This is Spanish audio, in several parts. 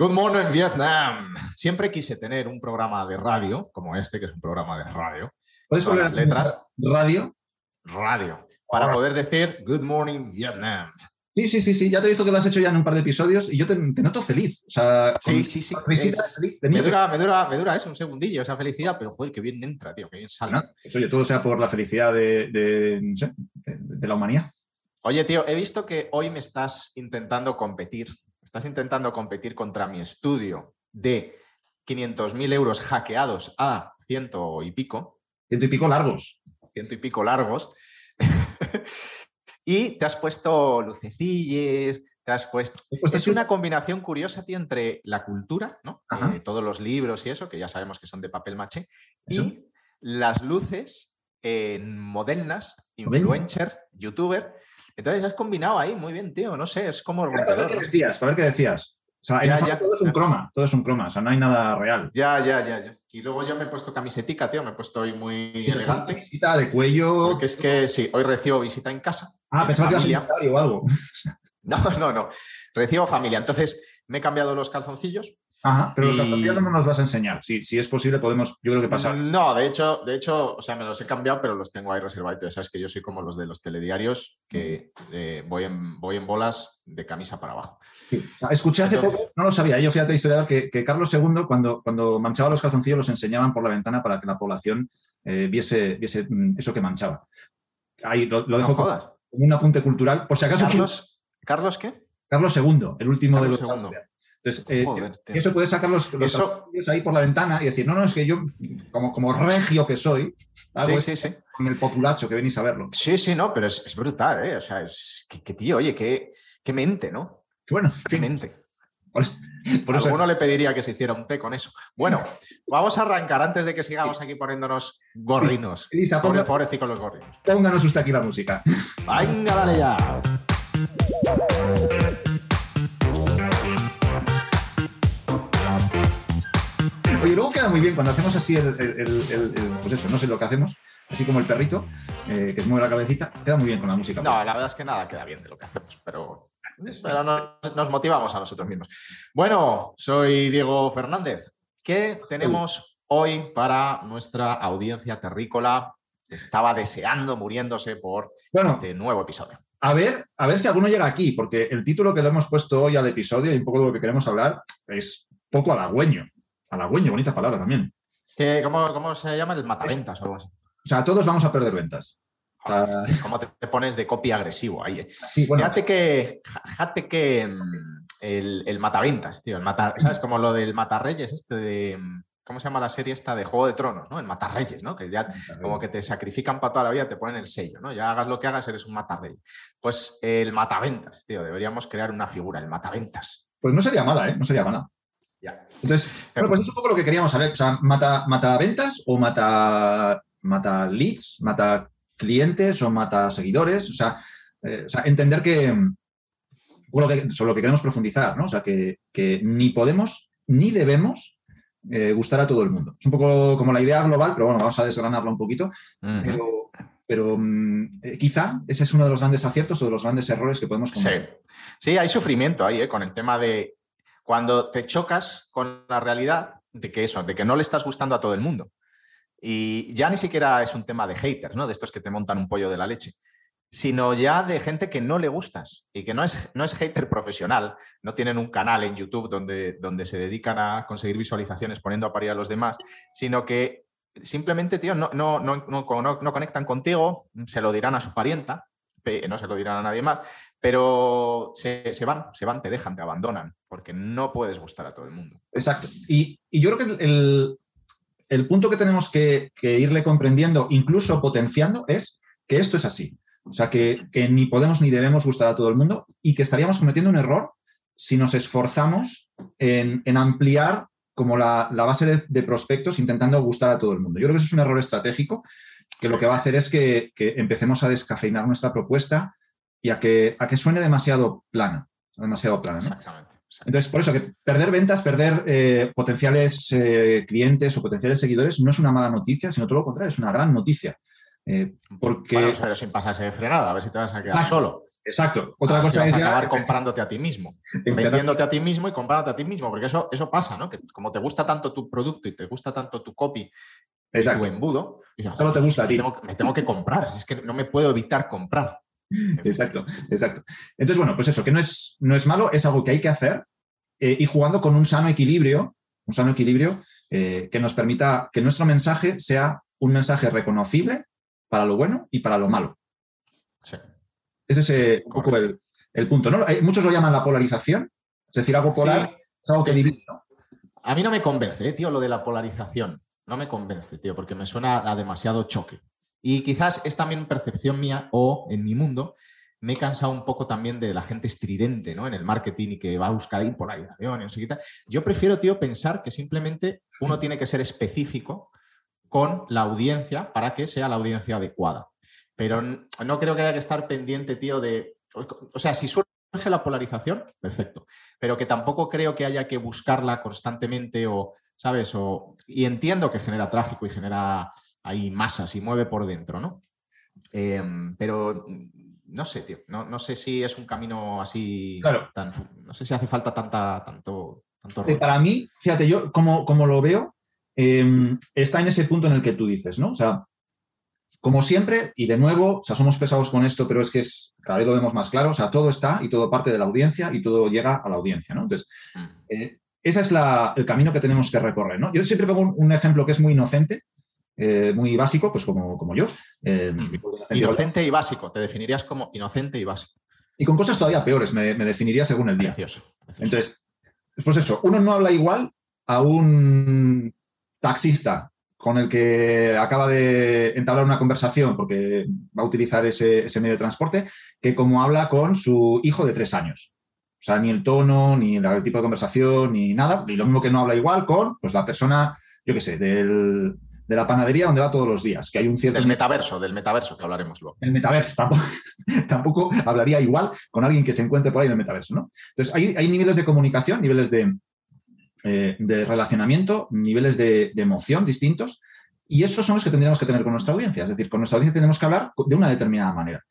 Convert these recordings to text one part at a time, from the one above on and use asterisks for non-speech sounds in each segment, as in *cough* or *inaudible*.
Good morning, Vietnam. Siempre quise tener un programa de radio como este, que es un programa de radio. ¿Puedes poner las letras. radio? Radio. Para poder decir Good morning, Vietnam. Sí, sí, sí, sí. Ya te he visto que lo has hecho ya en un par de episodios y yo te, te noto feliz. O sea, Sí, sí, sí. Es- Me dura, me, dura, me dura eso, un segundillo, esa felicidad, pero joder, que bien entra, tío, que bien sale. pequeño. Pues, oye, todo sea por la felicidad de, de, no sé, de- de la humanidad. Oye, tío, he visto que hoy me estás intentando competir. Estás intentando competir contra mi estudio de 500.000 euros hackeados a ciento y pico, Ciento y pico largos. ciento y pico largos. *laughs* y te has puesto lucecilles, te has puesto... Es una combinación curiosa, tío, entre la cultura, ¿no? Eh, todos los libros y eso, que ya sabemos que son de papel maché, Eso. y las luces eh, modernas, Modernas. influencer, youtuber. Entonces has combinado ahí muy bien, tío. No sé, es como Para ver qué decías, para ver qué decías. O sea, Ya, todo es un croma, todo es un croma, o sea, no hay nada real. Ya, ya, ya, ya. Y luego yo me he puesto camisetica, tío. Me he puesto hoy muy elegante. Visita de cuello. Porque es que sí, hoy recibo visita en casa. Ah, pensaba que ibas a o algo. *laughs* No, no, no. Recibo familia. Entonces me he cambiado los calzoncillos. Ajá, pero los calzoncillos no nos vas a enseñar. Si, si es posible, podemos, yo creo que pasar. No, de hecho, de hecho, o sea, me los he cambiado, pero los tengo ahí reservados. Ya sabes que yo soy como los de los telediarios, que eh, voy, en, voy en bolas de camisa para abajo. Sí. O sea, escuché hace Entonces- poco, no lo sabía, yo fíjate historiador, que, que Carlos II, cuando, cuando manchaba los calzoncillos, los enseñaban por la ventana para que la población eh, viese, viese mm, eso que manchaba. Ahí lo, lo No dejo como un apunte cultural. Por si acaso, Carlos, ¿Carlos qué? Carlos II, el último Carlos de los. Entonces, eh, Joder, eso puedes sacar los, los Eso- ahí por la ventana y decir, no, no, es que yo, como, como regio que soy, Sí, sí, sí. con el populacho que venís a verlo. Sí, sí, no, pero es, es brutal, ¿eh? O sea, es que, que tío, oye, qué, qué mente, ¿no? Bueno, en Qué fin, mente. por por eso- alguno le pediría que se hiciera un té con eso. Bueno, vamos a arrancar antes de que sigamos aquí poniéndonos gorrinos. Elisa, Pobre, ponga- pobrecito los gorrinos. pónganos usted aquí la música. Venga, dale ya. Muy bien cuando hacemos así el, el- el- el- el- pues eso, no sé lo que hacemos, así como el perrito, eh, que se mueve la cabecita, queda muy bien con la música. No, la verdad es que nada queda bien de lo que hacemos, pero, pero nos, nos motivamos a nosotros mismos. Bueno, soy Diego Fernández. ¿Qué tenemos hoy para nuestra audiencia terrícola? Estaba deseando, muriéndose por Bueno, este nuevo episodio. a ver, a ver si alguno llega aquí, porque el título que le hemos puesto hoy al episodio y un poco de lo que queremos hablar es poco halagüeño. Halagüeño, bonita palabra también. ¿Qué- cómo, cómo se llama? El mataventas o algo así. O sea, todos vamos a perder ventas. Ah. ¿Cómo te pones de copia agresivo ahí? eh? Sí, bueno, Fíjate que, fíjate que mm, el, el mataventas, tío, el mata, ¿sabes? Como lo del matarreyes, este de. mm, ¿Cómo se llama la serie esta de Juego de Tronos, ¿no? El matarreyes, ¿no? Que ya como que te sacrifican para toda la vida, te ponen el sello, ¿no? Ya hagas lo que hagas, eres un matarrey. Pues el mataventas, tío, deberíamos crear una figura, el mataventas. pues no sería mala, ¿eh? No sería mala. Ya. Entonces, bueno, pues es un poco lo que queríamos saber. O sea, ¿mata, mata ventas o mata, mata leads, mata clientes o mata seguidores? O sea, eh, o sea, entender que, mm, que- sobre lo que queremos profundizar, ¿no? O sea, que, que ni podemos ni debemos eh, gustar a todo el mundo. Es un poco como la idea global, pero bueno, vamos a desgranarla un poquito. Pero, pero mm, eh, quizá ese es uno de los grandes aciertos o de los grandes errores que podemos Sí, cometer. sí, hay sufrimiento ahí, ¿eh? con el tema de cuando te chocas con la realidad de que eso, de que no le estás gustando a todo el mundo. Y ya ni siquiera es un tema de haters, ¿no? De estos que te montan un pollo de la leche, sino ya de gente que no le gustas y que no es, no es hater profesional, no tienen un canal en YouTube donde, donde se dedican a conseguir visualizaciones poniendo a parir a los demás, sino que simplemente, tío, no, no, no, no, conectan contigo, se lo dirán a su parienta, no se lo dirán a nadie más, pero se, se van, se van, te dejan, te abandonan, porque no puedes gustar a todo el mundo. Exacto. Y, y yo creo que el, el punto que tenemos que, irle comprendiendo, incluso potenciando, es que esto es así. O sea, que, que ni podemos ni debemos gustar a todo el mundo y que estaríamos cometiendo un error si nos esforzamos en, en ampliar como la, la base de, de prospectos intentando gustar a todo el mundo. Yo creo que eso es un error estratégico que lo que va a hacer es que, que empecemos a descafeinar nuestra propuesta y a que, a que suene demasiado plana, demasiado plana. ¿no? Exactamente. Entonces, por eso que perder ventas, perder eh, potenciales eh, clientes o potenciales seguidores no es una mala noticia, sino todo lo contrario, es una gran noticia. Eh, porque Bueno, pero sin pasarse de frenada, a ver si te vas a quedar solo. Exacto. Otra A ver cosa si es vas a ya- acabar *laughs* comprándote a ti mismo, *laughs* vendiéndote a ti mismo y comprándote a ti mismo, porque eso, eso pasa, ¿no? Que como te gusta tanto tu producto y te gusta tanto tu copy, tu Exacto. embudo, dices, Solo te "Joder, gusta a me ti". tengo- me tengo que comprar, si es que no me puedo evitar comprar. *laughs* Exacto, exacto. Entonces, bueno, pues eso, que no es, no es malo, es algo que hay que hacer eh, y jugando con un sano equilibrio, un sano equilibrio eh, que nos permita que nuestro mensaje sea un mensaje reconocible para lo bueno y para lo malo. Sí. Ese es eh, un poco el, el punto. ¿no? Eh, Muchos lo llaman la polarización, es decir, algo polar Sí. es algo que divide. ¿no? A mí no me convence, eh, tío, lo de la polarización. No me convence, tío, porque me suena a demasiado choque. Y quizás es también percepción mía o en mi mundo me he cansado un poco también de la gente estridente ¿no? en el marketing y que va a buscar ahí polarización y tal. Yo prefiero, tío, pensar que simplemente uno tiene que ser específico con la audiencia para que sea la audiencia adecuada. Pero no creo que haya que estar pendiente, tío, de... O sea, si surge la polarización, perfecto. Pero que tampoco creo que haya que buscarla constantemente o, ¿sabes? O, y entiendo que genera tráfico y genera ahí masas y mueve por dentro, ¿no? Em, pero mm, no sé, tío. No, no sé si es un camino así Claro. tan... No sé si hace falta tanta, tanto, tanto rollo. Para mí, fíjate, yo como, como lo veo, eh, está en ese punto en el que tú dices, ¿no? O sea, como siempre, y de nuevo, o sea, somos pesados con esto, pero es que es, cada vez lo vemos más claro, o sea, todo está y todo parte de la audiencia y todo llega a la audiencia, ¿no? Entonces, Mm. eh, ese es la- el camino que tenemos que recorrer, ¿no? Yo siempre pongo un, un ejemplo que es muy inocente, eh, muy básico, pues como, como yo. eh, Mm. inocente, Inocente y básico. Te definirías como inocente y básico. Y con cosas todavía peores, me, me definiría según el día. Precioso. precioso. Entonces, pues eso, uno no habla igual a un taxista con el que acaba de entablar una conversación porque va a utilizar ese, ese medio de transporte, que como habla con su hijo de tres años. O sea, ni el tono, ni el tipo de conversación, ni nada. Y lo mismo que no habla igual con pues, la persona, yo qué sé, del- de la panadería donde va todos los días, que hay un cierto... del metaverso, del metaverso que hablaremos luego. El metaverso tampoco, *laughs* tampoco hablaría igual con alguien que se encuentre por ahí en el metaverso, ¿no? Entonces, hay, hay niveles de comunicación, niveles de, eh, de relacionamiento, niveles de, de emoción distintos, y esos son los que tendríamos que tener con nuestra audiencia. Es decir, con nuestra audiencia tenemos que hablar de una determinada manera.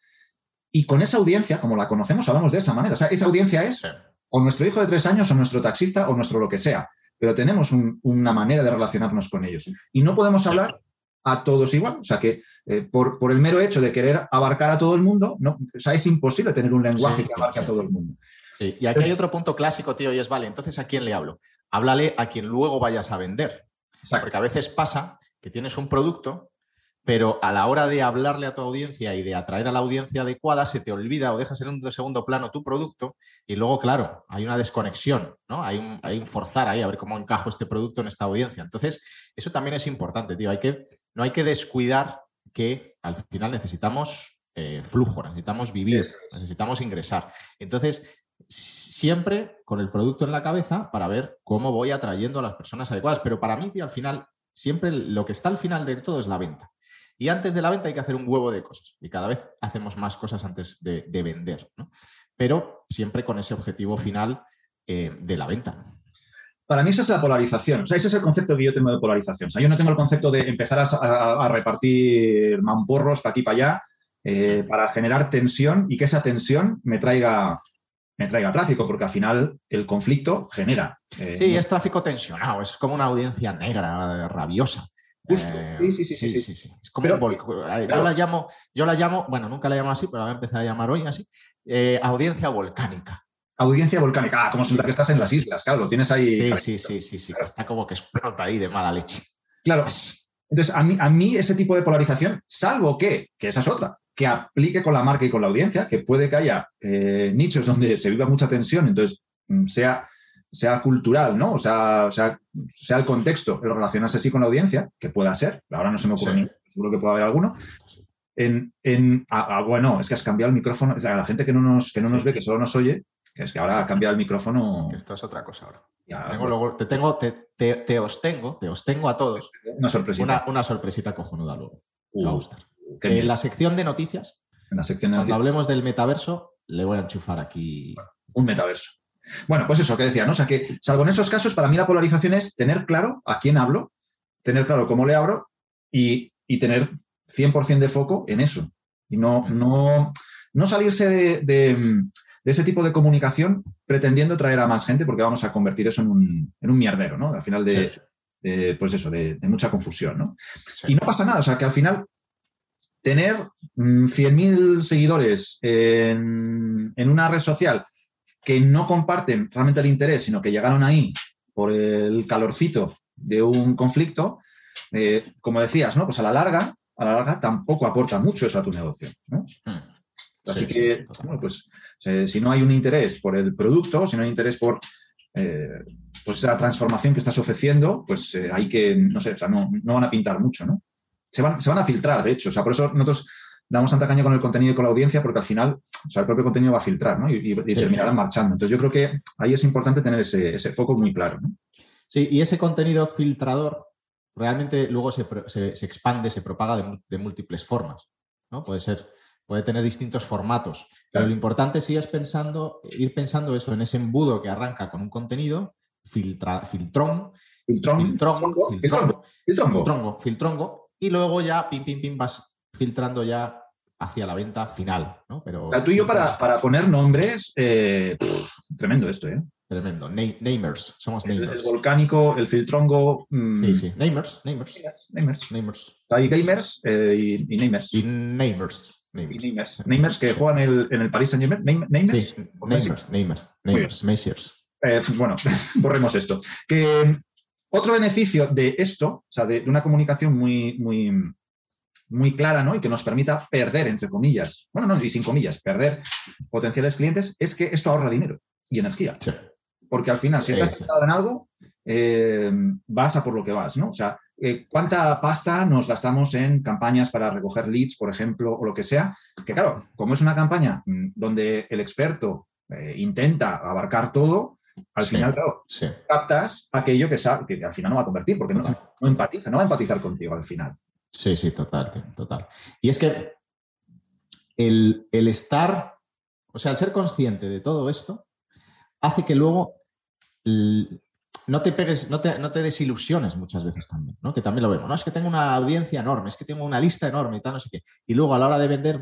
Y con esa audiencia, como la conocemos, hablamos de esa manera. O sea, esa audiencia es o nuestro hijo de tres años, o nuestro taxista, o nuestro lo que sea. Pero tenemos un- una manera de relacionarnos con ellos. Y no podemos hablar a todos igual. O sea que eh, por, por el mero hecho de querer abarcar a todo el mundo, no, o sea, es imposible tener un lenguaje Sí, que abarque sí. a todo el mundo. Sí, Y aquí hay otro punto clásico, tío, y es, vale, entonces ¿a quién le hablo? Háblale a quien luego vayas a vender. Exacto. Porque a veces pasa que tienes un producto, pero a la hora de hablarle a tu audiencia y de atraer a la audiencia adecuada, se te olvida o dejas en un segundo plano tu producto y luego, claro, hay una desconexión, ¿no? Hay un, hay un forzar ahí a ver cómo encajo este producto en esta audiencia. Entonces, eso también es importante, tío. Hay que, no hay que descuidar que al final necesitamos eh, flujo, necesitamos vivir, necesitamos ingresar. Entonces, siempre con el producto en la cabeza para ver cómo voy atrayendo a las personas adecuadas. Pero para mí, tío, al final, siempre lo que está al final de todo es la venta. Y antes de la venta hay que hacer un huevo de cosas. Y cada vez hacemos más cosas antes de, de vender. ¿no? Pero siempre con ese objetivo final eh, de la venta. Para mí esa es la polarización. O sea, ese es el concepto que yo tengo de polarización. O sea, yo no tengo el concepto de empezar a, a- a repartir mamporros para aquí para allá eh, para generar tensión y que esa tensión me traiga, me traiga tráfico, porque al final el conflicto genera. eh, Sí, es tráfico tensionado, es como una audiencia negra, rabiosa. Justo. Eh, Sí, sí, sí, sí, sí. Es como Pero- un volcán. Eh, Yo la llamo, yo la llamo, bueno, nunca la llamo así, pero la voy a empezar a llamar hoy así, eh, audiencia volcánica. Audiencia volcánica. Ah, como que estás en las islas, claro, lo tienes ahí. Sí, sí, sí, sí, sí, está como que explota ahí de mala leche. Claro. Entonces, a mí, a mí ese tipo de polarización, salvo que, que esa es otra, que aplique con la marca y con la audiencia, que puede que haya eh, nichos donde se viva mucha tensión, entonces mm, sea, sea cultural, ¿no? O sea, o sea, sea el contexto, el relacionarse así con la audiencia, que pueda ser, ahora no se me ocurre Sí. seguro que puede haber alguno. En, en- bueno, es que has cambiado el micrófono, o sea, la gente que no nos, que no nos ve, que solo nos oye, que es que ahora ha cambiado el micrófono. Que esto es otra cosa ahora. ya, Tengo luego- te tengo, te, te, te os tengo, te os tengo a todos una sorpresita. una, una sorpresita cojonuda luego. Te va a Uh, gustar. En bien. la sección de noticias, en la sección de cuando noticias. hablemos del metaverso, le voy a enchufar aquí. un metaverso. Bueno, pues eso que decía, ¿no? O sea que, salvo en esos casos, para mí la polarización es tener claro a quién hablo, tener claro cómo le abro y, y tener 100% de foco en eso. Y no, Mm. no, no salirse de, ese tipo de comunicación pretendiendo traer a más gente porque vamos a convertir eso en un, en un mierdero, ¿no? Al final de, pues eso, de, mucha confusión, ¿no? Y no pasa nada, o sea, que al final tener 100.000 mm, seguidores en, en, una red social que no comparten realmente el interés, sino que llegaron ahí por el calorcito de un conflicto, eh, como decías, ¿no? Pues a la larga, a la larga tampoco aporta mucho eso a tu negocio, ¿no? Hmm. Así que, bueno, pues si no hay un interés por el producto, si no hay interés por eh, pues esa transformación que estás ofreciendo, pues eh, hay que, no sé, o sea, no, no, van a pintar mucho, ¿no? Se van, se van a filtrar, de hecho, o sea, por eso nosotros damos tanta caña con el contenido y con la audiencia, porque al final, o sea, el propio contenido va a filtrar, ¿no? Y, terminarán marchando. Entonces, yo creo que ahí es importante tener ese, ese foco muy claro, ¿no? Sí, y ese contenido filtrador realmente luego se, expande, se propaga de, múltiples formas. ¿no? Puede ser, puede tener distintos formatos. Pero lo importante sí es pensando, ir pensando eso en ese embudo que arranca con un contenido, filtra, filtrón, filtrón, filtrongo, filtrongo, filtrongo, filtrongo, y luego ya, pim, pim, pim, vas filtrando ya hacia la venta final. ¿no? Pero, tú y yo para, para poner nombres, eh, tremendo esto, ¿eh? Tremendo. namers, somos namers. El, volcánico, el filtrongo. Mm, sí, sí. Namers, namers. Namers. namers. Hay gamers eh, y, namers. Y namers. Namers. namers. que juegan el, en el Paris Saint Germain. Namers. Sí, namers, namers, namers. Eh, bueno, *laughs* borremos esto. Que otro beneficio de esto, o sea, de, una comunicación muy, muy, muy clara, ¿no? Y que nos permita perder, entre comillas, bueno, no, y sin comillas, perder potenciales clientes, es que esto ahorra dinero y energía. Sí porque al final, si estás centrado en algo, eh, vas a por lo que vas, ¿no? O sea, eh, ¿cuánta pasta nos gastamos en campañas para recoger leads, por ejemplo, o lo que sea? Que claro, como es una campaña mm, donde el experto eh, intenta abarcar todo, al final, claro, captas aquello que, que al final no va a convertir, porque no, empatiza, no va a empatizar contigo al final. Sí, sí, total, total. Y es que el, el estar, o sea, el ser consciente de todo esto, hace que luego no te pegues, no te, no te, desilusiones muchas veces también, ¿no? Que también lo vemos. No, es que tengo una audiencia enorme, es que tengo una lista enorme y tal, no sé qué. Y luego a la hora de vender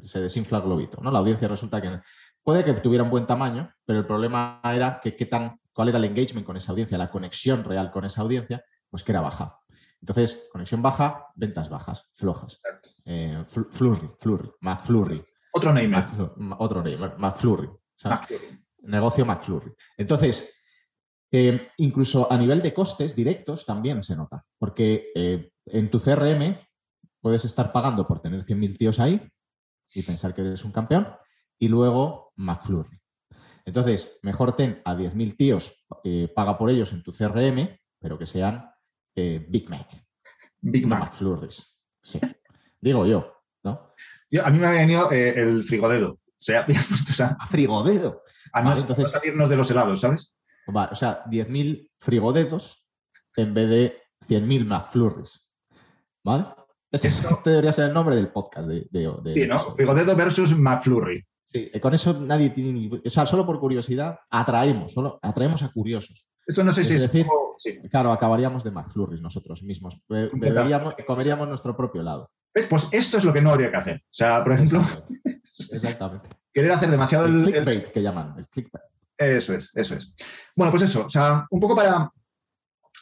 se desinfla el globito, ¿no? La audiencia resulta que puede que tuviera un buen tamaño, pero el problema era que qué tan, cuál era el engagement con esa audiencia, la conexión real con esa audiencia, pues que era baja. Entonces, conexión baja, ventas bajas, flojas. Eh, flurry, Flurry, McFlurry. Otro name. otro name, McFlurry. Negocio McFlurry. Entonces, eh, incluso a nivel de costes directos también se nota, porque eh, en tu CRM puedes estar pagando por tener 100.000 tíos ahí y pensar que eres un campeón, y luego McFlurry. Entonces, mejor ten a 10.000 tíos, eh, paga por ellos en tu CRM, pero que sean Big Mac. Big Mac. McFlurries. Sí. Digo yo, ¿no? a mí me ha venido el frigodedo. O sea, *laughs* a frigodedo. A no, entonces, salirnos de los helados, ¿sabes? o sea, 10.000 frigodedos en vez de 100.000 McFlurries. ¿Vale? este debería ser el nombre del podcast. De, sí, ¿no? Frigodedo versus McFlurry. Sí, eh, con eso nadie tiene ni... O sea, solo por curiosidad atraemos, solo atraemos a curiosos. Eso no sé si es decir, claro, acabaríamos de McFlurries nosotros mismos. comeríamos nuestro propio helado. Pues esto es lo que no habría que hacer. O sea, por ejemplo... *laughs* Exactamente. querer hacer demasiado el... clickbait que llaman, el clickbait. Eso es, eso es. Bueno, pues eso, o sea, un poco para,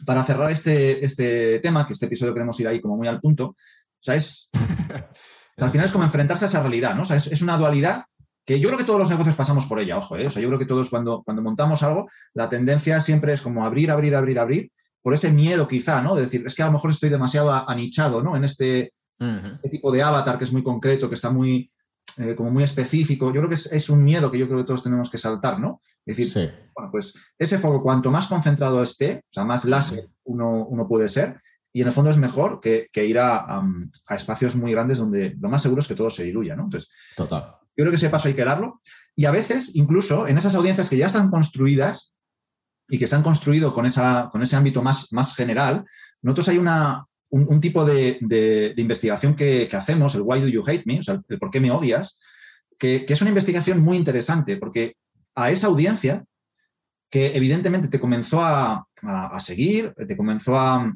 para cerrar este, este tema, que este episodio queremos ir ahí como muy al punto, o sea, es, *laughs* al final es como enfrentarse a esa realidad, ¿no? O sea, es, una dualidad que yo creo que todos los negocios pasamos por ella, ojo, ¿eh? O sea, yo creo que todos cuando, cuando montamos algo, la tendencia siempre es como abrir, abrir, abrir, abrir, por ese miedo quizá, ¿no? De decir, es que a lo mejor estoy demasiado anichado, ¿no? En este, este tipo de avatar que es muy concreto, que está muy, eh, como muy específico. Yo creo que es, es, un miedo que yo creo que todos tenemos que saltar, ¿no? Es decir, bueno, pues ese foco, cuanto más concentrado esté, o sea, más láser uno, uno puede ser, y en el fondo es mejor que, que ir a, a, espacios muy grandes donde lo más seguro es que todo se diluya, ¿no? Entonces, Total. Yo creo que ese paso hay que darlo. Y a veces, incluso en esas audiencias que ya están construidas y que se han construido con, esa, con ese ámbito más, más general, nosotros hay una, un, tipo de, de, investigación que, que, hacemos, el Why Do You Hate Me, o sea, el, por qué me odias, que, que, es una investigación muy interesante, porque a esa audiencia que evidentemente te comenzó a, seguir, te comenzó a,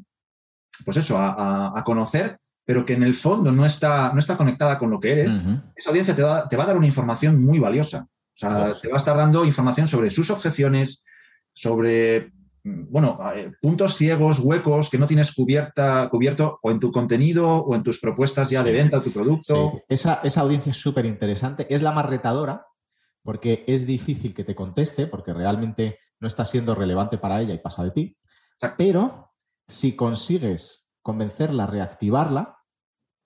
pues eso, a, conocer, pero que en el fondo no está, no está conectada con lo que eres, esa audiencia te va, te va, a dar una información muy valiosa. O sea, te va a estar dando información sobre sus objeciones, sobre mm, bueno, eh, puntos ciegos, huecos que no tienes cubierta, cubierto o en tu contenido o en tus propuestas ya de venta, tu producto. Esa, esa, audiencia es súper interesante. Es la más retadora porque es difícil que te conteste, porque realmente no está siendo relevante para ella y pasa de ti. Pero si consigues convencerla, reactivarla,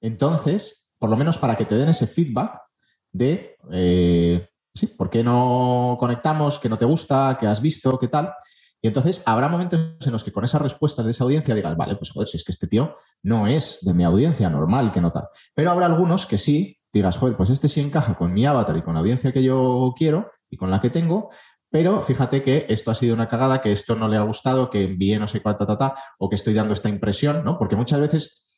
entonces, por lo menos para que te den ese feedback de, eh, sí, ¿por qué no conectamos? ¿Qué no te gusta? ¿Qué has visto? ¿Qué tal? Y entonces habrá momentos en los que con esas respuestas de esa audiencia digas, vale, pues joder, si es que este tío no es de mi audiencia normal, que no tal. Pero habrá algunos que sí, digas, joder, pues este sí encaja con mi avatar y con la audiencia que yo quiero y con la que tengo, pero fíjate que esto ha sido una cagada, que esto no le ha gustado, que envíe no sé cuánta, ta, o que estoy dando esta impresión, ¿no? Porque muchas veces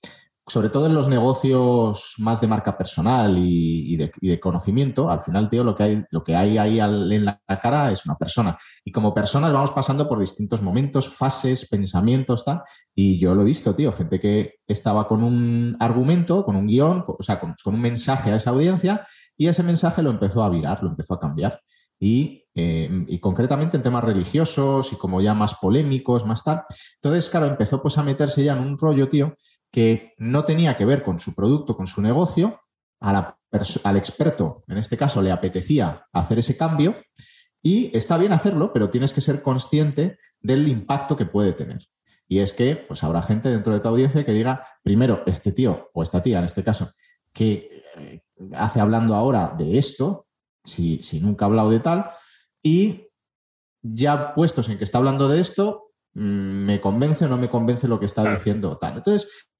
sobre todo en los negocios más de marca personal y, de, conocimiento, al final, tío, lo que hay, lo que hay ahí en la cara es una persona. Y como personas vamos pasando por distintos momentos, fases, pensamientos, tal. Y yo lo he visto, tío, gente que estaba con un argumento, con un guion, o sea, con, un mensaje a esa audiencia y ese mensaje lo empezó a virar, lo empezó a cambiar. Y, eh, y, concretamente en temas religiosos y como ya más polémicos, más tal. Entonces, claro, empezó pues a meterse ya en un rollo, tío, que no tenía que ver con su producto, con su negocio, al experto, en este caso, le apetecía hacer ese cambio y está bien hacerlo, pero tienes que ser consciente del impacto que puede tener. Y es que pues habrá gente dentro de tu audiencia que diga, primero, este tío o esta tía, en este caso, que eh, hace hablando ahora de esto, si, si nunca ha hablado de tal, y ya puestos en que está hablando de esto, mm, me convence o no me convence lo que está diciendo tal. Entonces,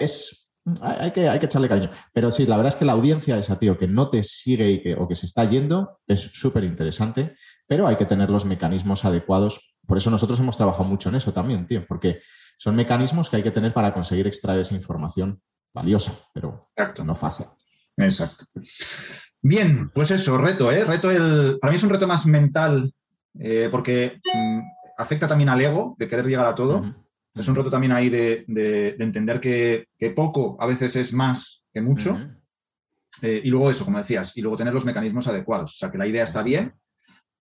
es, hay, que, hay que echarle cariño. Pero sí, la verdad es que la audiencia esa, tío, que no te sigue y que, o que se está yendo, es súper interesante, pero hay que tener los mecanismos adecuados. Por eso nosotros hemos trabajado mucho en eso también, tío, porque son mecanismos que hay que tener para conseguir extraer esa información valiosa, pero no fácil. Exacto. Bien, pues eso, reto, ¿eh? Reto el. Para mí es un reto más mental, eh, porque mm, afecta también al ego de querer llegar a todo. Es un reto también ahí de, entender que, poco a veces es más que mucho. Eh, y luego eso, como decías, y luego tener los mecanismos adecuados. O sea, que la idea está bien,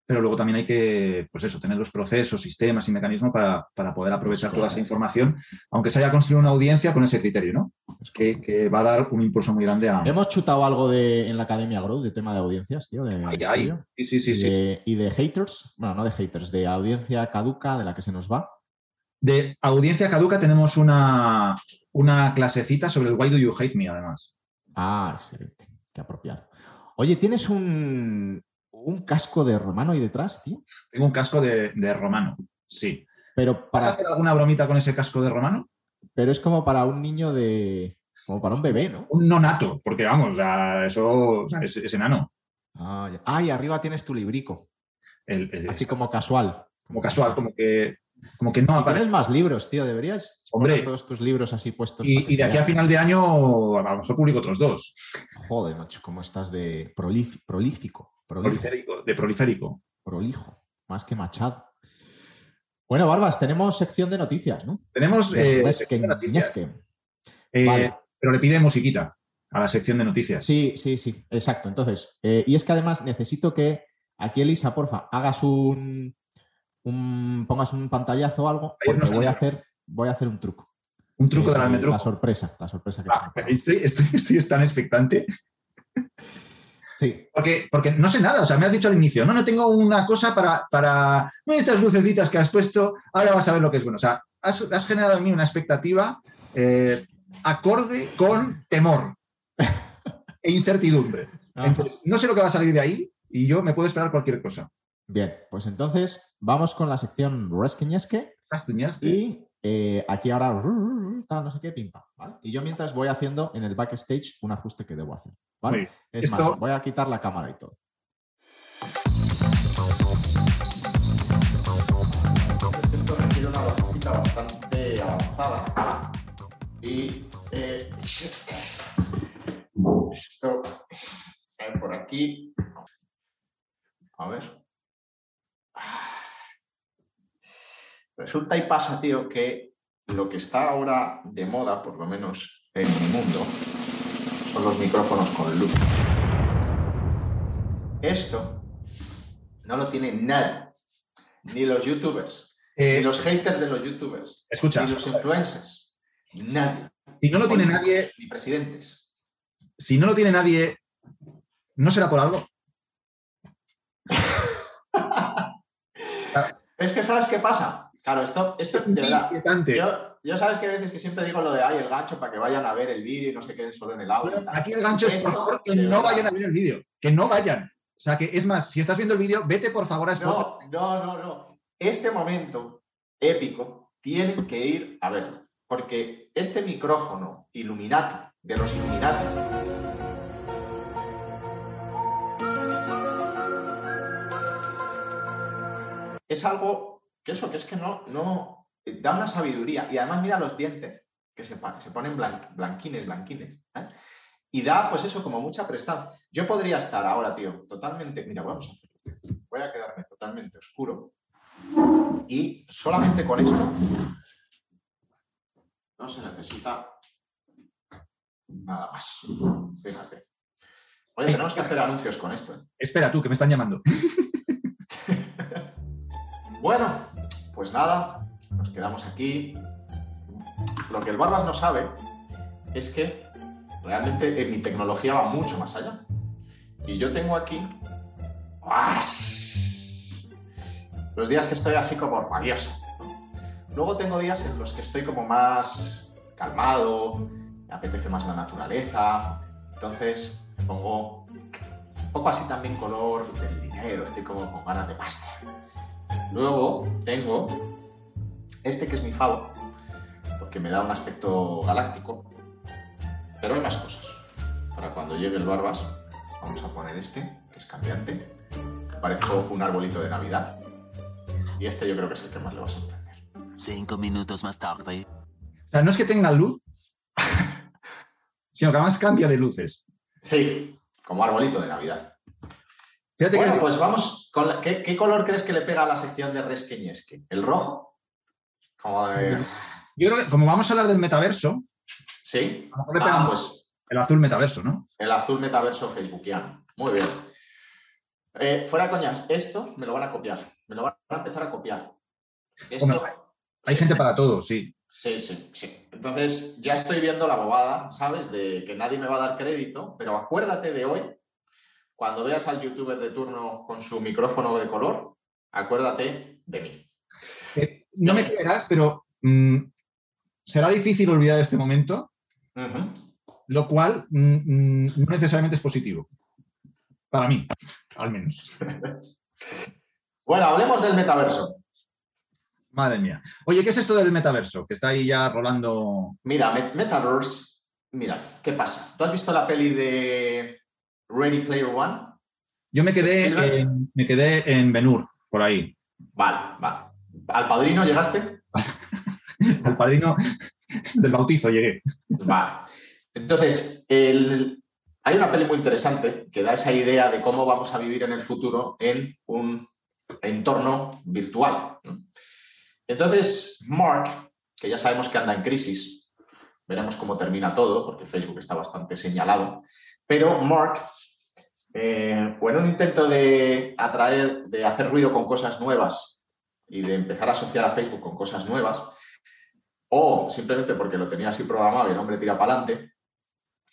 pero luego también hay que, pues eso, tener los procesos, sistemas y mecanismos para, poder aprovechar toda esa información, aunque se haya construido una audiencia con ese criterio, ¿no? Que, va a dar un impulso muy grande a... Hemos chutado algo de, en la Academia Growth de tema de audiencias, tío. De, ay, Sí, sí, sí, y de haters, bueno, no de haters, de audiencia caduca de la que se nos va. De audiencia caduca tenemos una, una clasecita sobre el Why Do You Hate Me, además. Ah, excelente. Qué apropiado. Oye, ¿tienes un, casco de romano ahí detrás, tío? Tengo un casco de, romano, sí. Pero ¿Vas a hacer alguna bromita con ese casco de romano? Pero es como para un niño de. como para un bebé, ¿no? Un nonato, porque vamos, eso es, enano. Ah, y arriba tienes tu librico. Así como casual. Como casual, como que como que no Tienes más libros, tío. Deberías poner todos tus libros así puestos. Y, de aquí a final de año, a lo mejor publico otros dos. Joder, macho, cómo estás de prolífico. Proliférico, de proliférico. Prolijo, más que machado. Bueno, Barbas, tenemos sección de noticias, ¿no? Tenemos eh, eh, Pero le pide musiquita a la sección de noticias. Sí, sí, sí, exacto. Entonces, eh, y es que además necesito que aquí, Elisa, porfa, hagas un, pongas un pantallazo o algo, porque voy a, hacer, voy a hacer un truco. Un truco de la metro. La sorpresa, la sorpresa que ah, estoy, estoy, tan expectante. Sí. Porque, porque no sé nada, o sea, me has dicho al inicio, no, no tengo una cosa para, para estas lucecitas que has puesto, ahora vas a ver lo que es bueno. O sea, has, generado en mí una expectativa eh, acorde con temor *laughs* e incertidumbre. Entonces, no sé lo que va a salir de ahí y yo me puedo esperar cualquier cosa. Bien, pues entonces vamos con la sección Resquiñesque. Y eh, aquí ahora, no sé qué, pimpa. ¿vale? Y yo mientras voy haciendo en el backstage un ajuste que debo hacer. ¿vale? Es más, voy a quitar la cámara y todo. Esto requiere una logística bastante avanzada. Y eh, esto por aquí. A ver. Resulta y pasa, tío, que lo que está ahora de moda, por lo menos en mi mundo son los micrófonos con luz. Esto no lo tiene nadie, ni los youtubers, Eh, ni los haters de los youtubers, escucha, ni los influencers, nadie. si no lo tiene nadie, Ni presidentes. si no lo tiene nadie, ¿no será por algo? *laughs* Es que ¿sabes qué pasa? Claro, esto, esto es de verdad. Yo, yo sabes que a veces que siempre digo lo de ay, el gancho para que vayan a ver el vídeo y no se queden solo en el audio. Aquí el gancho es por Esto, favor que no verdad. vayan a ver el vídeo, que no vayan. O sea, que es más, si estás viendo el vídeo, vete por favor a Spotify. No, no, no, no. Este momento épico tienen que ir a verlo. Porque este micrófono Illuminati, de los Illuminati, es algo que eso, que es que no, no da una sabiduría. Y además mira los dientes, que se, se ponen blan- blanquines, blanquines. ¿eh? Y da, pues eso, como mucha prestancia. Yo podría estar ahora, tío, totalmente. Mira, vamos a hacer. Voy a quedarme totalmente oscuro. Y solamente con esto no se necesita nada más. Fíjate. Oye, tenemos que hacer anuncios con esto. ¿eh? Espera tú, que me están llamando. *laughs* Bueno, pues nada, nos quedamos aquí. Lo que el Barbas no sabe es que realmente eh, mi tecnología va mucho más allá. Y yo tengo aquí ¡guas! los días que estoy así como rabioso. Luego tengo días en los que estoy como más calmado, me apetece más la naturaleza. Entonces pongo un poco así también color del dinero, estoy como con ganas de pasta. Luego tengo este que es mi favo, porque me da un aspecto galáctico, pero hay más cosas. Para cuando llegue el Barbas, vamos a poner este, que es cambiante, que parezco un arbolito de Navidad. Y este yo creo que es el que más le va a sorprender. Cinco minutos más tarde. O sea, no es que tenga luz, *laughs* sino que además cambia de luces. Sí, como arbolito de Navidad. Fíjate Bueno, que es- pues vamos, con la- ¿qué, qué color crees que le pega a la sección de Resqueñesque? ¿El rojo? Como de- yo creo que como vamos a hablar del metaverso, Sí. a lo mejor le Ah, pues el azul metaverso, ¿no? El azul metaverso facebookiano. Muy bien. Eh, fuera coñas, esto me lo van a copiar. Me lo van a empezar a copiar. Esto, Hombre, Hay sí, gente para todo, sí. Sí, sí, sí. Entonces ya estoy viendo la bobada, ¿sabes? De que nadie me va a dar crédito, pero acuérdate de hoy, cuando veas al youtuber de turno con su micrófono de color, acuérdate de mí. Eh, no me creerás, pero mm, será difícil olvidar este momento, lo cual mm, mm, no necesariamente es positivo. Para mí, al menos. *laughs* Bueno, hablemos del metaverso. Madre mía. Oye, ¿qué es esto del metaverso? Que está ahí ya rolando. Mira, Met- Metaverse, mira, ¿qué pasa? ¿Tú has visto la peli de Ready Player One? Yo me quedé, en, me quedé en Benur, por ahí. Vale, vale. ¿Al padrino llegaste? *laughs* El padrino del bautizo llegué. Vale. Entonces, el- hay una peli muy interesante que da esa idea de cómo vamos a vivir en el futuro en un entorno virtual. Entonces, Mark, que ya sabemos que anda en crisis, veremos cómo termina todo, porque Facebook está bastante señalado, pero Mark, eh, o en un intento de atraer, de hacer ruido con cosas nuevas y de empezar a asociar a Facebook con cosas nuevas, o simplemente porque lo tenía así programado y el hombre tira para adelante,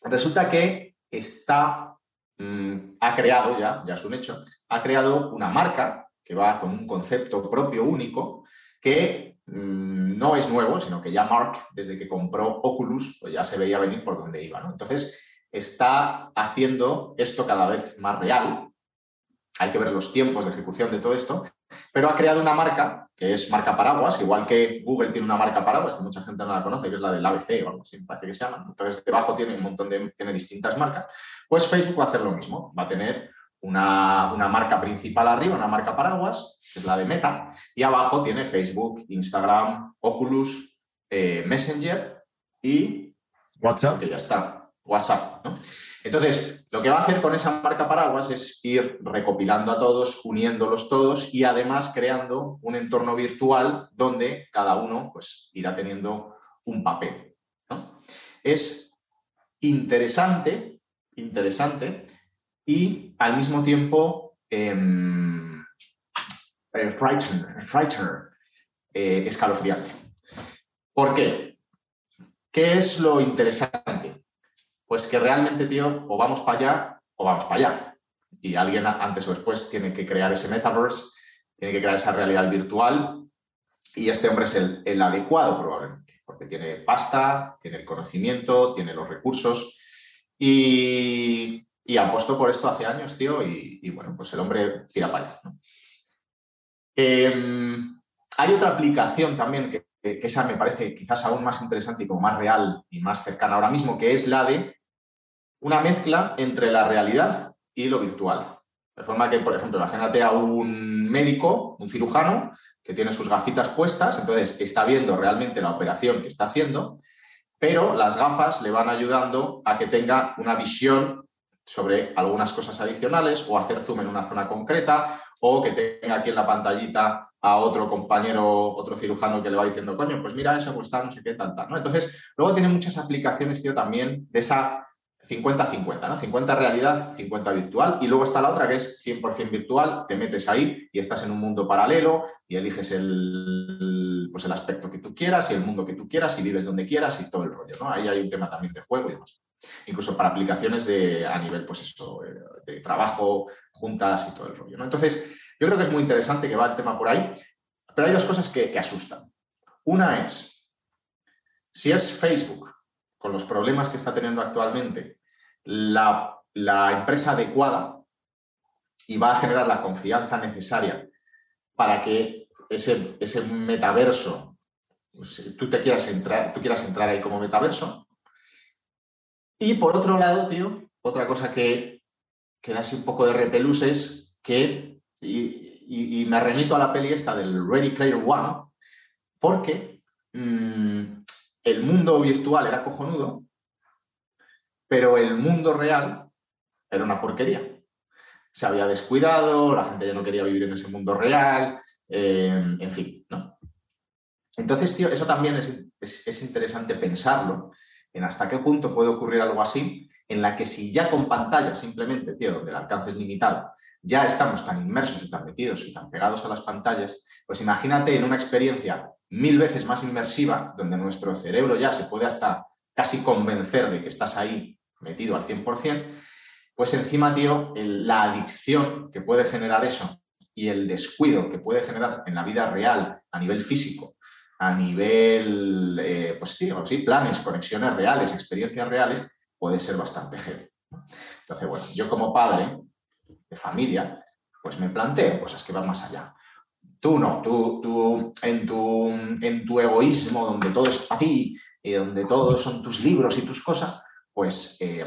resulta que está, mm, ha creado ya, ya es un hecho, ha creado una marca que va con un concepto propio único que mm, no es nuevo, sino que ya Mark, desde que compró Oculus, pues ya se veía venir por dónde iba. ¿no? Entonces, está haciendo esto cada vez más real. Hay que ver los tiempos de ejecución de todo esto, pero ha creado una marca que es marca paraguas, igual que Google tiene una marca paraguas, que mucha gente no la conoce, que es la del ABC o algo así, me parece que se llama. Entonces, debajo tiene un montón de, tiene distintas marcas. Pues Facebook va a hacer lo mismo, va a tener una, una marca principal arriba, una marca paraguas, que es la de Meta, y abajo tiene Facebook, Instagram, Oculus, eh, Messenger y WhatsApp. que ya está, WhatsApp. ¿no? Entonces, lo que va a hacer con esa marca paraguas es ir recopilando a todos, uniéndolos todos y además creando un entorno virtual donde cada uno pues, irá teniendo un papel. Es interesante, interesante y al mismo tiempo em, eh, eh, escalofriante. ¿Por qué? ¿Qué es lo interesante? Pues que realmente, tío, o vamos para allá o vamos para allá. Y alguien antes o después tiene que crear ese metaverse, tiene que crear esa realidad virtual y este hombre es el, adecuado probablemente, porque tiene pasta, tiene el conocimiento, tiene los recursos y, y apostó por esto hace años, tío, y, bueno, pues el hombre tira para allá. Em, hay otra aplicación también que, que, esa me parece quizás aún más interesante y como más real y más cercana ahora mismo, que es la de una mezcla entre la realidad y lo virtual. De forma que, por ejemplo, imagínate a un médico, un cirujano, que tiene sus gafitas puestas, entonces está viendo realmente la operación que está haciendo, pero las gafas le van ayudando a que tenga una visión sobre algunas cosas adicionales o hacer zoom en una zona concreta o que tenga aquí en la pantallita a otro compañero, otro cirujano que le va diciendo, coño, pues mira eso, pues está no sé qué, tal, tal, ¿no? Entonces, luego tiene muchas aplicaciones, tío, también de esa 50-50, ¿no? 50 realidad, 50 virtual. Y luego está la otra que es 100% virtual, te metes ahí y estás en un mundo paralelo y eliges el, pues el aspecto que tú quieras y el mundo que tú quieras y vives donde quieras y todo el rollo, ¿no? Ahí hay un tema también de juego y demás. Incluso para aplicaciones de, a nivel, pues eso, eh, de trabajo, juntas y todo el rollo, ¿no? Entonces, yo creo que es muy interesante que va el tema por ahí, pero hay dos cosas que, asustan. Una es, si es Facebook con los problemas que está teniendo actualmente, la, empresa adecuada y va a generar la confianza necesaria para que ese, ese metaverso, tú te quieras entrar, tú quieras entrar ahí como metaverso. Y por otro lado, tío, otra cosa que, que da así un poco de repelús es que, y, me remito a la peli esta del Ready Player One, porque mm, el mundo virtual era cojonudo, pero el mundo real era una porquería. Se había descuidado, la gente ya no quería vivir en ese mundo real, eh, en fin, ¿no? Entonces, tío, eso también es, interesante pensarlo, en hasta qué punto puede ocurrir algo así, en la que si ya con pantalla simplemente, tío, donde el alcance es limitado, ya estamos tan inmersos y tan metidos y tan pegados a las pantallas, pues imagínate en una experiencia mil veces más inmersiva, donde nuestro cerebro ya se puede hasta casi convencer de que estás ahí metido al 100%, pues encima, tío, la adicción que puede generar eso y el descuido que puede generar en la vida real a nivel físico, a nivel, eh, pues tío, sí, planes, conexiones reales, experiencias reales, puede ser bastante heavy. Entonces, bueno, yo como padre de familia, pues me planteo cosas que van más allá. Tú no, tú, tú en, tu, en tu egoísmo, donde todo es para ti y donde todos son tus libros y tus cosas, pues eh,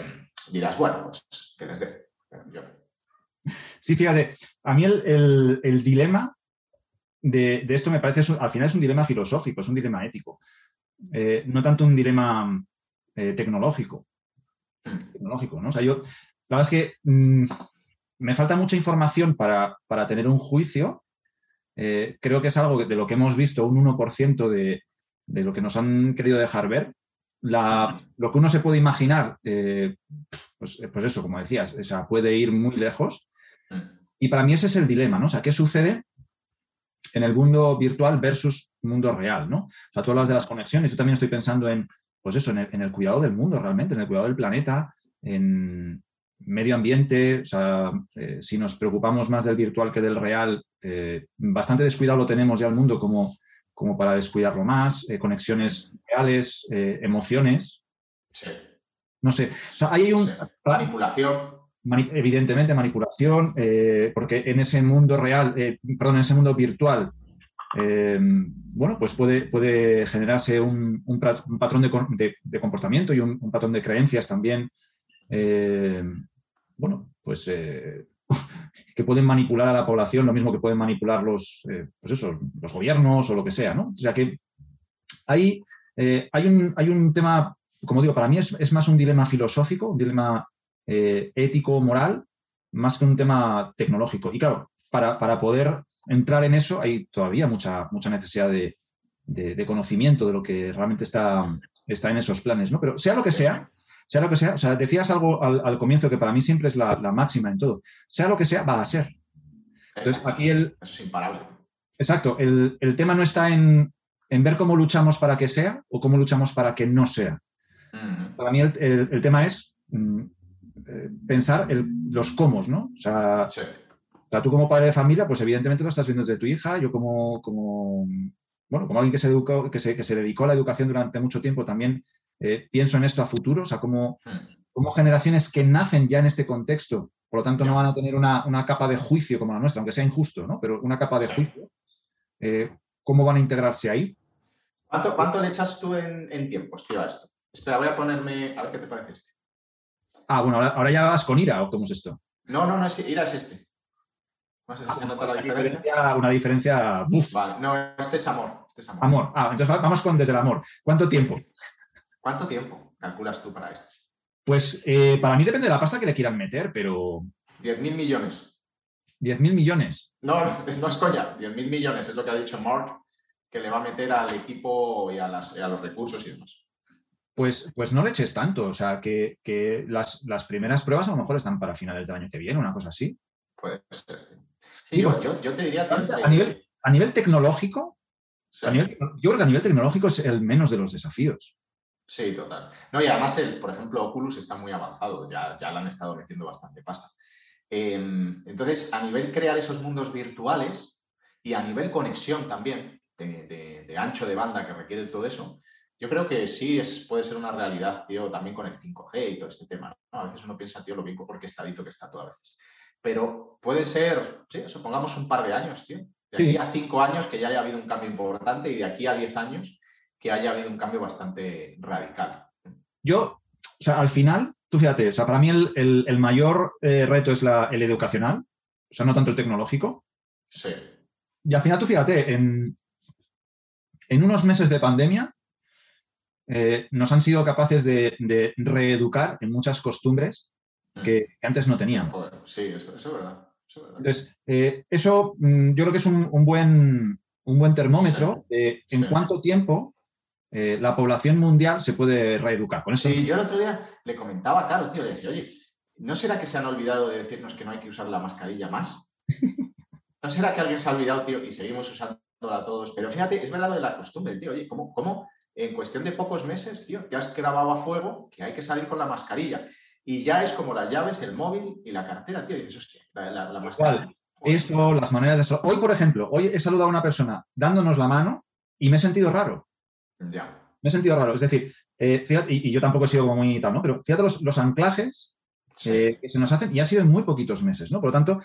dirás, bueno, pues que les dé. Sí, fíjate, a mí el, dilema de, esto me parece, al final es un dilema filosófico, es un dilema ético, eh, no tanto un dilema eh, tecnológico. Mm. Tecnológico, ¿no? O sea, yo, la verdad es que mm, me falta mucha información para, para tener un juicio eh, creo que es algo de lo que hemos visto, un 1% de, de lo que nos han querido dejar ver. lo que uno se puede imaginar, eh, pues, pues, eso, como decías, o puede ir muy lejos. Mm. Y para mí ese es el dilema, ¿no? O sea, ¿qué sucede en el mundo virtual versus mundo real, ¿no? O sea, tú hablas de las conexiones, yo también estoy pensando en, pues eso, en el cuidado del mundo realmente, en el cuidado del planeta, en, medio ambiente, o sea, eh, si nos preocupamos más del virtual que del real, eh, bastante descuidado lo tenemos ya el mundo como, como para descuidarlo más, eh, conexiones reales, emociones. Sí. No sé, o sea, hay un... Manipulación. evidentemente, manipulación, porque en ese mundo real, perdón, en ese mundo virtual, bueno, pues puede, puede generarse un, patrón de, comportamiento y un, patrón de creencias también eh, bueno, pues eh, *laughs* que pueden manipular a la población, lo mismo que pueden manipular los, eh, pues eso, los gobiernos o lo que sea, ¿no? O sea que hay, hay, un, hay un tema, como digo, para mí es, más un dilema filosófico, un dilema ético, moral, más que un tema tecnológico. Y claro, para, poder entrar en eso hay todavía mucha, mucha necesidad de, de, conocimiento de lo que realmente está, está en esos planes, ¿no? Pero sea lo que sea, sea lo que sea, o sea, decías algo al, al comienzo que para mí siempre es la, la máxima en todo. Sea lo que sea, va a ser. Entonces, Exacto. aquí el, Eso es imparable. exacto, el, el tema no está en, en ver cómo luchamos para que sea o cómo luchamos para que no sea. Mm, Para mí el, el- el tema es mm, eh, pensar el- los cómo, ¿no? O sea, sí. o sea, tú como padre de familia, pues evidentemente lo estás viendo desde tu hija, yo como, como bueno, como alguien que se, educó, que, se, que se dedicó a la educación durante mucho tiempo, también eh, pienso en esto a futuro, o sea, como, Mm, como generaciones que nacen ya en este contexto, por lo tanto no van a tener una, una capa de juicio como la nuestra, aunque sea injusto, ¿no? Pero una capa de juicio, eh, ¿cómo van a integrarse ahí? ¿Cuánto, cuánto le echas tú en, en tiempos, tío, a esto? Espera, voy a ponerme. A ver qué te parece este. Ah, bueno, ahora, ahora ya vas con ira, ¿o cómo es esto? No, no, no es Ira, es este. No sé si se nota la Una diferencia. diferencia, una diferencia, ¡buf! Vale, no, este es amor. Este es amor. amor. Ah, entonces va- vamos con desde el amor. ¿Cuánto tiempo? ¿Cuánto tiempo calculas tú para esto? Pues eh, para mí depende de la pasta que le quieran meter, pero 10.000 millones. 10.000 millones. No, no es, coña. 10.000 millones es lo que ha dicho Mark, que le va a meter al equipo y a, las- y a los recursos y demás. Pues, pues no le eches tanto. O sea, que, que las, las primeras pruebas a lo mejor están para finales del año que viene, una cosa así. Puede ser. Sí, Digo, yo, yo- te diría. entre- a nivel- A nivel tecnológico, Sí. a nivel- yo creo que a nivel tecnológico es el menos de los desafíos. Sí, total. No, y además, el, por ejemplo, Oculus está muy avanzado, ya, ya le han estado metiendo bastante pasta. Em, entonces, a nivel crear esos mundos virtuales y a nivel conexión también, de, de- de ancho de banda que requiere todo eso, yo creo que sí es, puede ser una realidad, tío, también con el 5G y todo este tema. ¿no? A veces uno piensa, tío, lo bien orquestadito que está todo a veces. Pero puede ser, sí, supongamos un par de años, tío. De aquí Sí. a cinco años que ya haya habido un cambio importante y de aquí a diez años que haya habido un cambio bastante radical. Yo, o sea, al final, tú fíjate, o sea, para mí el, el- el mayor eh, reto es la- el educacional, o sea, no tanto el tecnológico. Sí, Y al final, tú fíjate, en, en unos meses de pandemia eh, nos han sido capaces de, de reeducar en muchas costumbres que, que antes no teníamos. Joder, sí, eso, eso es verdad. Eso es verdad. Entonces, eh, eso mm, yo creo que es un, un buen, un buen termómetro de en sí. cuánto tiempo eh, la población mundial se puede reeducar. Con eso, Sí, yo el otro día le comentaba a Caro, tío, le decía, oye, ¿no será que se han olvidado de decirnos que no hay que usar la mascarilla más? *laughs* ¿No será que alguien se ha olvidado, tío, y seguimos usándola todos? Pero fíjate, es verdad lo de la costumbre, tío, oye, ¿cómo, cómo en cuestión de pocos meses, tío, te has grabado a fuego que hay que salir con la mascarilla? Y ya es como las llaves, el móvil y la cartera, tío, y dices, hostia, la, la, la mascarilla. Esto, las maneras de... Hoy, por ejemplo, hoy he saludado a una persona dándonos la mano y me he sentido raro. Ya, Me he sentido raro. Es decir, eh, fíjate, y, y yo tampoco he sido como muy tal, ¿no? Pero fíjate los, los anclajes sí, eh, que se nos hacen y ha sido en muy poquitos meses, ¿no? Por lo tanto,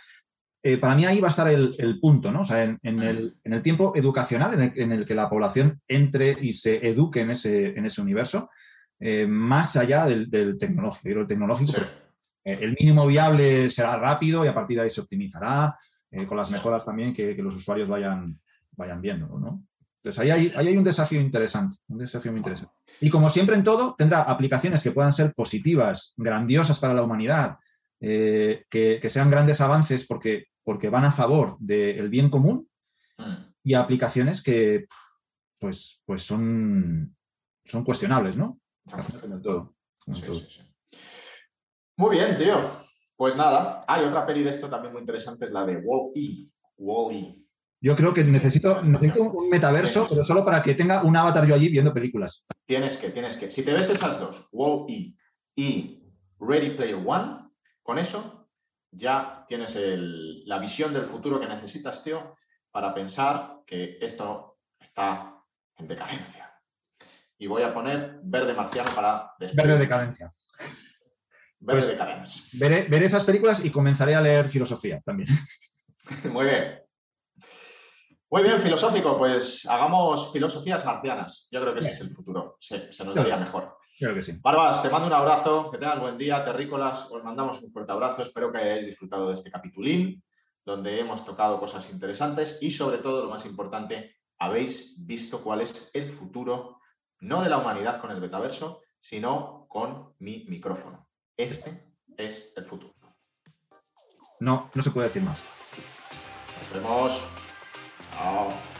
eh, para mí ahí va a estar el, el punto, ¿no? O sea, en, en el, en el tiempo educacional en el, en el que la población entre y se eduque en ese, en ese universo, eh, más allá del, del tecnológico. El tecnológico, sí. pues, eh, el mínimo viable será rápido y a partir de ahí se optimizará, con las mejoras también que, que los usuarios vayan, vayan viendo, ¿no? Entonces ahí hay, ahí hay un desafío interesante, un desafío muy interesante. Y como siempre en todo, tendrá aplicaciones que puedan ser positivas, grandiosas para la humanidad, eh, que, que sean grandes avances porque, porque van a favor del bien común Mm. y aplicaciones que pues, pues son, son cuestionables, ¿no? Como todo, como en Sí, todo. sí, sí. Muy bien, tío. Pues nada, hay otra peli de esto también muy interesante, es la de Wall-E. Wall-E. Yo creo que necesito, necesito un metaverso, pero solo para que tenga un avatar yo allí viendo películas. Tienes que, tienes que. Si te ves esas dos, Wall-E y Ready Player One, con eso ya tienes el- la visión del futuro que necesitas, tío, para pensar que esto está en decadencia. Y voy a poner verde marciano para despedir. Verde decadencia. Verde Pues- decadencia. Veré, veré esas películas y comenzaré a leer filosofía también. *laughs* Muy bien. Muy bien, filosófico. Pues hagamos filosofías marcianas. Yo creo que ese es el futuro. Se, se nos daría mejor. Creo que sí. Barbas, te mando un abrazo. Que tengas buen día. Terrícolas, os mandamos un fuerte abrazo. Espero que hayáis disfrutado de este capitulín, donde hemos tocado cosas interesantes y, sobre todo, lo más importante, habéis visto cuál es el futuro, no de la humanidad con el betaverso, sino con mi micrófono. Este es el futuro. No, no se puede decir más. Nos vemos. 好。